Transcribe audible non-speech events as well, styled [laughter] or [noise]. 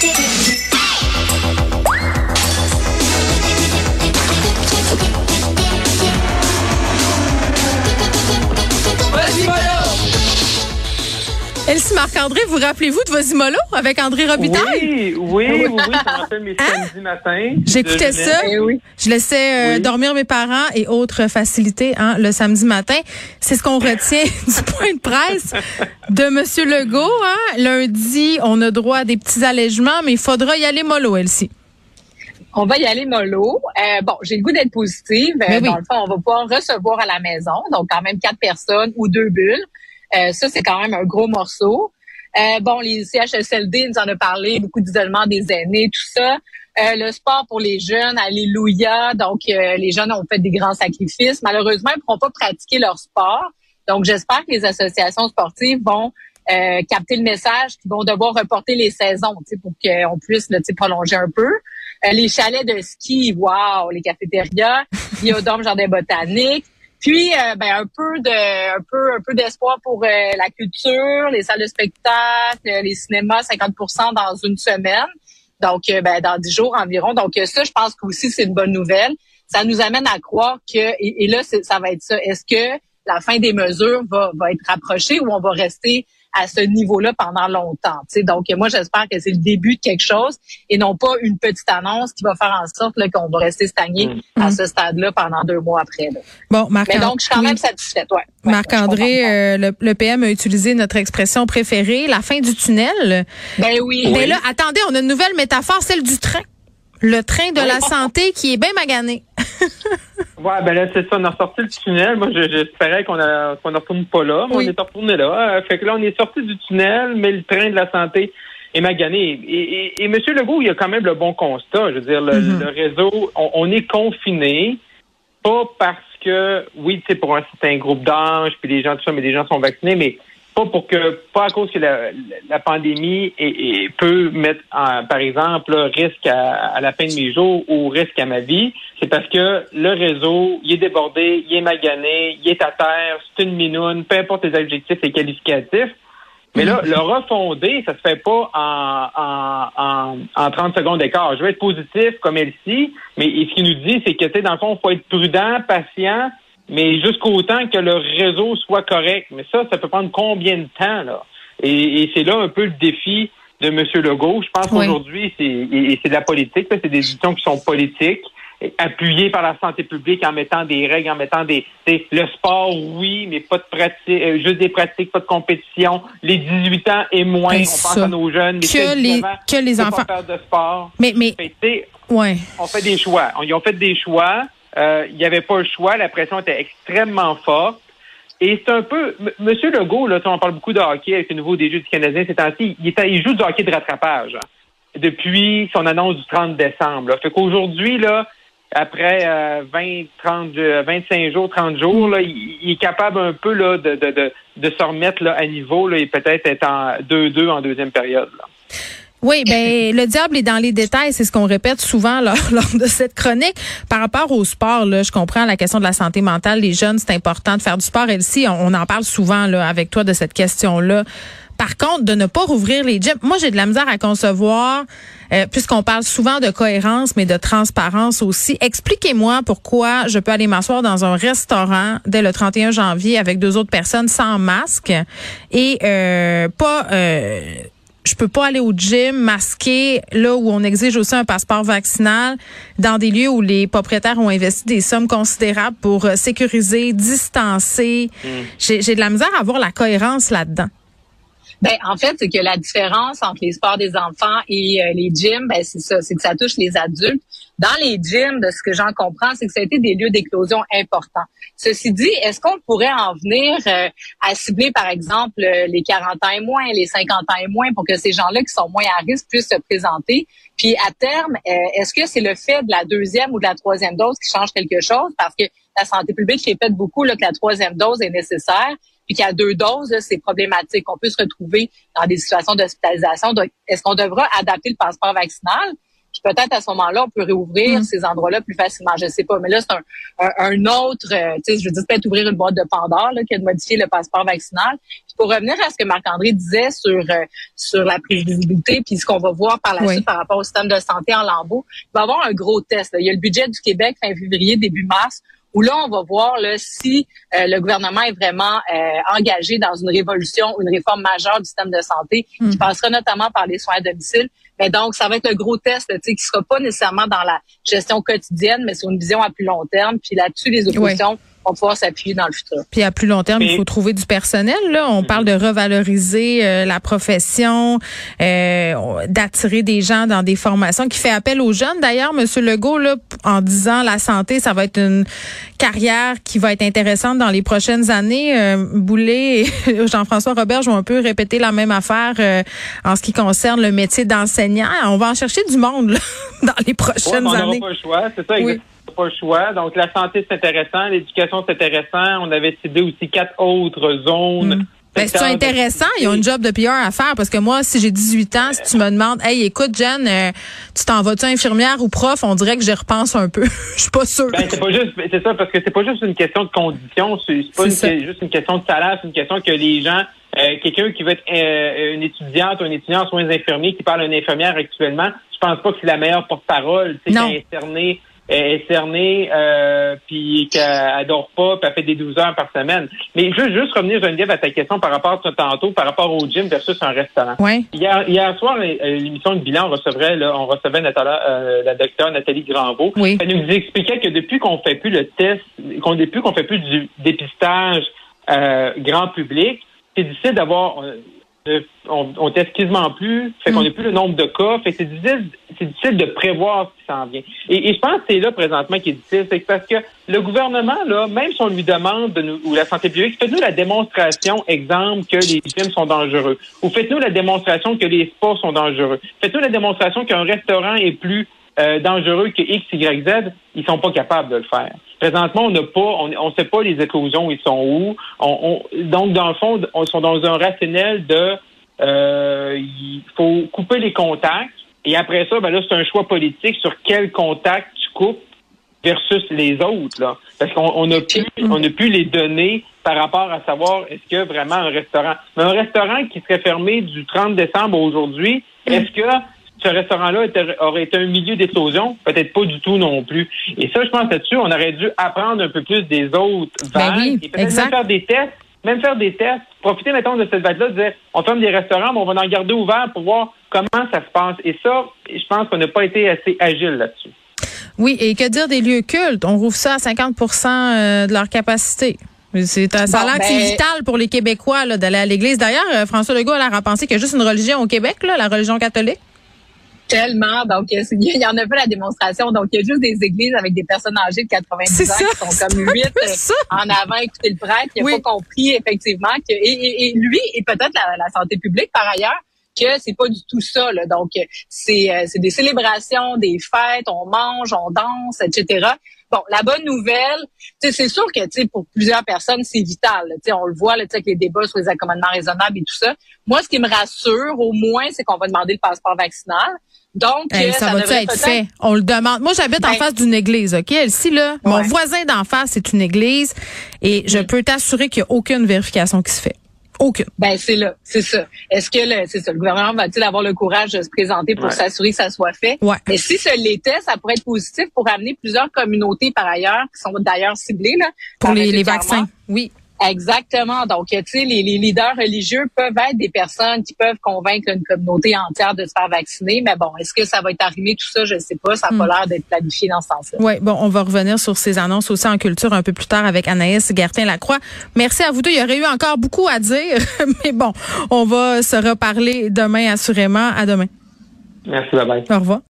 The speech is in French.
Elsie Marc-André, vous rappelez-vous de vos Imolo avec André Robitaille? Oui, oui, oui, oui, ça rappelle mes samedis matins. J'écoutais ça. Eh oui. Je laissais euh, Oui. dormir mes parents et autres facilités hein, le samedi matin. C'est ce qu'on retient [laughs] du point de presse de Monsieur Legault. Hein. Lundi, on a droit à des petits allègements, mais il faudra y aller mollo, Elsie. On va y aller mollo. Euh, bon, j'ai le goût d'être positive. Euh, Ben oui. Dans le fond, on va pouvoir recevoir à la maison, donc quand même quatre personnes ou deux bulles. Euh, ça, c'est quand même un gros morceau. Euh, bon, les CHSLD nous en a parlé, beaucoup d'isolement des aînés, tout ça. Euh, le sport pour les jeunes, alléluia. Donc, euh, les jeunes ont fait des grands sacrifices. Malheureusement, ils ne pourront pas pratiquer leur sport. Donc, j'espère que les associations sportives vont euh, capter le message, qu'ils vont devoir reporter les saisons pour qu'on puisse sais, prolonger un peu. Les chalets de ski, wow, les cafétérias, biodôme, jardin botanique. Puis euh, ben un peu de un peu un peu d'espoir pour euh, la culture, les salles de spectacle, les cinémas 50% dans une semaine. Donc euh, ben dans dix jours environ. Donc euh, ça je pense que aussi c'est une bonne nouvelle. Ça nous amène à croire que et, et là ça va être ça. Est-ce que la fin des mesures va va être rapprochée ou on va rester à ce niveau-là pendant longtemps. tu sais. Donc, moi, j'espère que c'est le début de quelque chose et non pas une petite annonce qui va faire en sorte là, qu'on va rester stagné Mm. à ce stade-là pendant deux mois après. là. Bon, Marc Mais donc, je suis quand même satisfaite. Ouais. Ouais, Marc-André, contente. euh, le, le PM a utilisé notre expression préférée, la fin du tunnel. Ben oui. Mais là, attendez, on a une nouvelle métaphore, celle du train. Le train de la santé qui est bien magané. [laughs] Ouais, ben là, c'est ça, on a sorti le tunnel. Moi, je- j'espérais qu'on qu'on ne retourne pas là, mais Oui. on est retourné là. Euh, Fait que là, on est sorti du tunnel, mais le train de la santé est magané. Et, et, et M. Legault, il a quand même le bon constat. Je veux dire, le, Mhm. le réseau, on, on est confiné, pas parce que, oui, c'est pour un certain groupe d'âge, puis les gens, tout ça, mais les gens sont vaccinés, mais pas pour que, pas à cause que la, la pandémie est- est- peut mettre, en, par exemple, là, risque à, à la fin de mes jours ou risque à ma vie. C'est parce que le réseau, il est débordé, il est magané, il est à terre, c'est une minoune, peu importe les adjectifs et qualificatifs. Mais là, le refonder, ça se fait pas en, en, en, en 30 secondes d'écart. Je vais être positif comme Elsie, mais ce qu'il nous dit, c'est que, tu sais, dans le fond, il faut être prudent, patient, mais jusqu'au temps que le réseau soit correct. Mais ça, ça peut prendre combien de temps, là? Et, et c'est là un peu le défi de M. Legault. Je pense Oui. qu'aujourd'hui, c'est et- et c'est de la politique. C'est des décisions qui sont politiques, appuyées par la santé publique en mettant des règles, en mettant des... Le sport, oui, mais pas de pratique, euh, juste des pratiques, pas de compétition. Les 18 ans et moins, Ben, on pense à nos jeunes. Les Que 16, les- 19 ans, que les enfants- Pas faire de sport. Mais, mais, Fait ouais. on fait des choix. Ils ont fait des choix. Euh, Il n'y avait pas le choix. La pression était extrêmement forte. Et c'est un peu... M- Monsieur Legault, là, on parle beaucoup de hockey avec le nouveau Jeux du Canadien ces temps-ci. Il, il joue du hockey de rattrapage hein, depuis son annonce du 30 décembre. Fait qu'aujourd'hui, là, après euh, 20, 30, euh, 25 jours, 30 jours, là, il, est capable un peu là, de, de, de, se remettre là, à niveau là, et peut-être être en 2-2 en deuxième période. Oui, ben le diable est dans les détails, c'est ce qu'on répète souvent [laughs] lors, de cette chronique. Par rapport au sport, je comprends la question de la santé mentale. Les jeunes, c'est important de faire du sport. Elsie, on, on en parle souvent avec toi de cette question-là. Par contre, de ne pas rouvrir les gyms, moi j'ai de la misère à concevoir, euh, puisqu'on parle souvent de cohérence, mais de transparence aussi. Expliquez-moi pourquoi je peux aller m'asseoir dans un restaurant dès le 31 janvier avec deux autres personnes sans masque et euh, pas... Euh, je peux pas aller au gym masqué là où on exige aussi un passeport vaccinal dans des lieux où les propriétaires ont investi des sommes considérables pour euh, sécuriser, distancer. J'ai j'ai de la misère à voir la cohérence là-dedans. Ben, en fait, c'est que la différence entre les sports des enfants et euh, les gyms, ben, c'est ça, c'est que ça touche les adultes. Dans les gyms, de ce que j'en comprends, c'est que ça a été des lieux d'éclosion importants. Ceci dit, est-ce qu'on pourrait en venir euh, à cibler, par exemple, euh, les 40 ans et moins, les 50 ans et moins, pour que ces gens-là qui sont moins à risque puissent se présenter? Puis, à terme, euh, est-ce que c'est le fait de la deuxième ou de la troisième dose qui change quelque chose? Parce que la santé publique répète beaucoup là, que la troisième dose est nécessaire puis qu'à deux doses, c'est problématique. On peut se retrouver dans des situations d'hospitalisation. Donc, est-ce qu'on devra adapter le passeport vaccinal? Puis peut-être à ce moment-là, on peut réouvrir mm. ces endroits-là plus facilement. Je sais pas. Mais là, c'est un, un, autre, euh, tu sais, je veux dire, peut-être ouvrir une boîte de Pandore là, que de modifier le passeport vaccinal. Puis pour revenir à ce que Marc-André disait sur euh, sur la prévisibilité, puis ce qu'on va voir par la suite par rapport au système de santé en lambeaux, il va y avoir un gros test. Il y a le budget du Québec fin février, début mars où là, on va voir là, si euh, le gouvernement est vraiment euh, engagé dans une révolution, une réforme majeure du système de santé, qui hmm. passera notamment par les soins à domicile. Mais donc, ça va être le gros test, qui sera pas nécessairement dans la gestion quotidienne, mais sur une vision à plus long terme. Puis là-dessus, les oppositions va pouvoir s'appuyer dans le futur. Puis à plus long terme, il faut trouver du personnel. Là, on parle de revaloriser euh, la profession, euh, d'attirer des gens dans des formations, qui fait appel aux jeunes. D'ailleurs, Monsieur Legault, là, en disant la santé, ça va être une carrière qui va être intéressante dans les prochaines années. Euh, Boulet et [laughs] Jean-François Robert vont un peu répéter la même affaire euh, en ce qui concerne le métier d'enseignant. On va en chercher du monde là, [laughs] dans les prochaines on années. Pas le choix, c'est ça. Oui pas le choix. Donc, la santé, c'est intéressant. L'éducation, c'est intéressant. On avait ciblé aussi quatre autres zones. Mm. Ben, c'est intéressant. Ils ont une job de PR à faire parce que moi, si j'ai 18 ans, si tu me demandes, hey, écoute, Jen, euh, tu t'en vas-tu infirmière ou prof, on dirait que j'y repense un peu. [laughs] Je suis pas sûre. Ben, c'est pas juste, c'est ça, parce que c'est pas juste une question de conditions, c'est pas juste une question de salaire, c'est une question que les gens, euh, quelqu'un qui veut être euh, une étudiante ou un étudiant en soins infirmiers qui parle à une infirmière actuellement, je pense pas que c'est la meilleure porte-parole, c'est cerner est cernée, euh, puis qu'elle dort pas, puis elle fait des 12 heures par semaine. Mais je veux juste revenir, Geneviève, à ta question par rapport à tantôt, par rapport au gym versus un restaurant. Oui. Hier, hier soir, l'émission de bilan, on recevrait, là, on recevait euh, la docteure Nathalie Granvaux. Oui. Elle nous expliquait que depuis qu'on fait plus le test, qu'on depuis qu'on fait plus du dépistage euh, grand public, c'est difficile d'avoir on, on teste quasiment plus, fait qu'on n'a mm. plus le nombre de cas, fait que c'est difficile, c'est difficile de prévoir ce qui s'en vient. Et, je pense que c'est là présentement qui est difficile, c'est parce que le gouvernement, là, même si on lui demande de nous, ou la santé publique, faites-nous la démonstration, exemple, que les films sont dangereux, ou faites-nous la démonstration que les sports sont dangereux, faites-nous la démonstration qu'un restaurant est plus euh, dangereux que X, Y, Z, ils sont pas capables de le faire. Présentement, on n'a pas, on ne sait pas les éclosions, ils sont où. On, donc, dans le fond, on sont dans un rationnel de euh, il faut couper les contacts. Et après ça, ben là, c'est un choix politique sur quel contact tu coupes versus les autres. Là. Parce qu'on n'a plus, on a plus les données par rapport à savoir est-ce que vraiment un restaurant. Mais un restaurant qui serait fermé du 30 décembre aujourd'hui, mm. est-ce que ce restaurant-là aurait été un milieu d'explosion? Peut-être pas du tout non plus. Et ça, je pense là-dessus, on aurait dû apprendre un peu plus des autres ben vagues et peut-être faire des tests, même faire des tests, profiter, mettons, de cette vague-là, dire, on ferme des restaurants, mais on va en garder ouvert pour voir comment ça se passe. Et ça, je pense qu'on n'a pas été assez agile là-dessus. Oui, et que dire des lieux cultes? On rouvre ça à 50% euh, de leur capacité. C'est ça a l'air c'est ben vital pour les Québécois d'aller à l'église. D'ailleurs, euh, François Legault a l'air à penser qu'il y a juste une religion au Québec, là, la religion catholique. Tellement. Donc, il y en a pas la démonstration. Donc, il y a juste des églises avec des personnes âgées de 90 ans qui sont comme huit euh, en avant écouter le prêtre. Il n'a pas compris, effectivement, que, et, lui, et peut-être la, santé publique, par ailleurs, que c'est pas du tout ça. Là. Donc, c'est, euh, c'est des célébrations, des fêtes, on mange, on danse, etc. Bon, la bonne nouvelle, c'est sûr que pour plusieurs personnes, c'est vital. On le voit là, avec les débats sur les accommodements raisonnables et tout ça. Moi, ce qui me rassure, au moins, c'est qu'on va demander le passeport vaccinal. Donc, euh, ça, va être fait? On le demande. Moi, j'habite en ben face d'une église, OK? Elsie, là, mon voisin d'en face, c'est une église et je peux t'assurer qu'il n'y a aucune vérification qui se fait. Aucune. Ben, c'est là, c'est ça. Est-ce que le, c'est ça, le gouvernement va-t-il avoir le courage de se présenter pour s'assurer que ça soit fait? Ouais. Mais si ce l'était, ça pourrait être positif pour amener plusieurs communautés par ailleurs, qui sont d'ailleurs ciblées, là. Pour les vaccins. Oui. Exactement. Donc, tu sais, les, les, leaders religieux peuvent être des personnes qui peuvent convaincre une communauté entière de se faire vacciner. Mais bon, est-ce que ça va être arrivé tout ça? Je ne sais pas. Ça n'a pas hmm. l'air d'être planifié dans ce sens-là. Oui, bon, on va revenir sur ces annonces aussi en culture un peu plus tard avec Anaïs Gertin-Lacroix. Merci à vous deux. Il y aurait eu encore beaucoup à dire, [laughs] mais bon, on va se reparler demain assurément. À demain. Merci, bye bye. Au revoir.